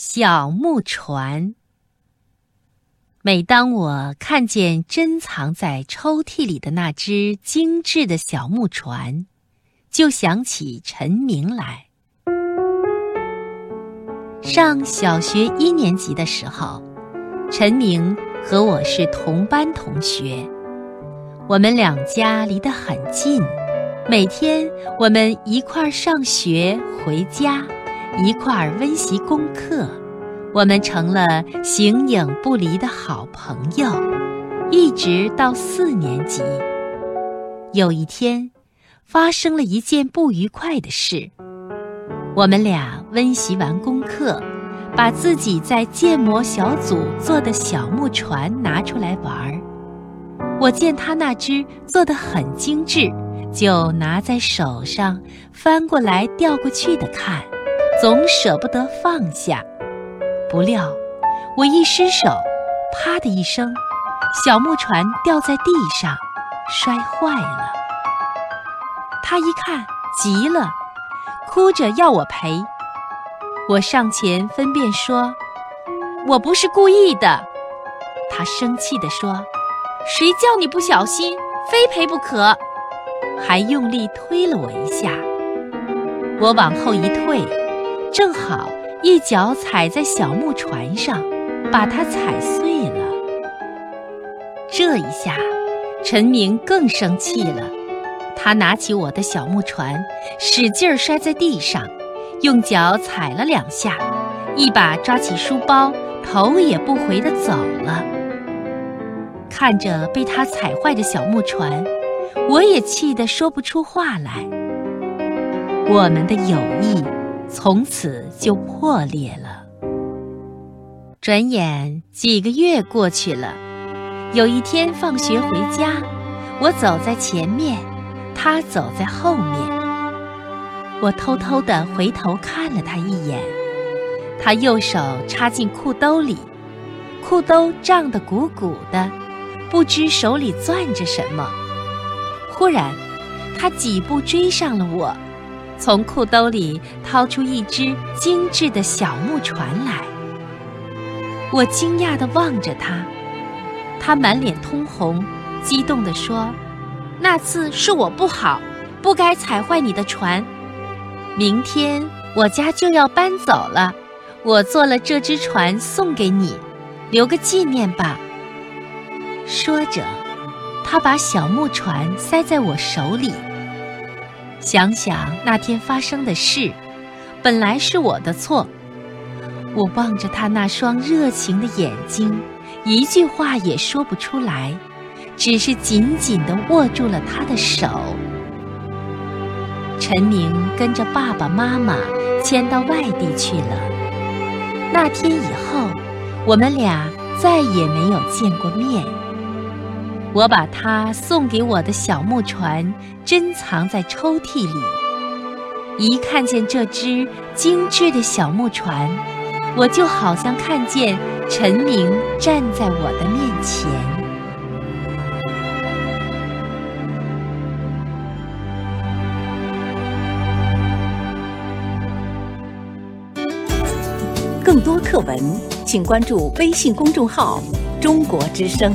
小木船。每当我看见珍藏在抽屉里的那只精致的小木船，就想起陈明来。上小学一年级的时候，陈明和我是同班同学，我们两家离得很近，每天我们一块儿上学回家。一块儿温习功课，我们成了形影不离的好朋友，一直到四年级。有一天，发生了一件不愉快的事。我们俩温习完功课，把自己在建模小组做的小木船拿出来玩儿。我见他那只做得很精致，就拿在手上，翻过来调过去的看。总舍不得放下，不料我一失手，啪的一声，小木船掉在地上，摔坏了。他一看急了，哭着要我赔。我上前分辨说：“我不是故意的。”他生气地说：“谁叫你不小心，非赔不可！”还用力推了我一下。我往后一退。正好一脚踩在小木船上，把它踩碎了。这一下，陈明更生气了。他拿起我的小木船，使劲摔在地上，用脚踩了两下，一把抓起书包，头也不回地走了。看着被他踩坏的小木船，我也气得说不出话来。我们的友谊。从此就破裂了。转眼几个月过去了，有一天放学回家，我走在前面，他走在后面。我偷偷地回头看了他一眼，他右手插进裤兜里，裤兜胀得鼓鼓的，不知手里攥着什么。忽然，他几步追上了我。从裤兜里掏出一只精致的小木船来，我惊讶地望着他，他满脸通红，激动地说：“那次是我不好，不该踩坏你的船。明天我家就要搬走了，我做了这只船送给你，留个纪念吧。”说着，他把小木船塞在我手里。想想那天发生的事，本来是我的错。我望着他那双热情的眼睛，一句话也说不出来，只是紧紧地握住了他的手。陈明跟着爸爸妈妈迁到外地去了。那天以后，我们俩再也没有见过面。我把他送给我的小木船珍藏在抽屉里。一看见这只精致的小木船，我就好像看见陈明站在我的面前。更多课文，请关注微信公众号“中国之声”。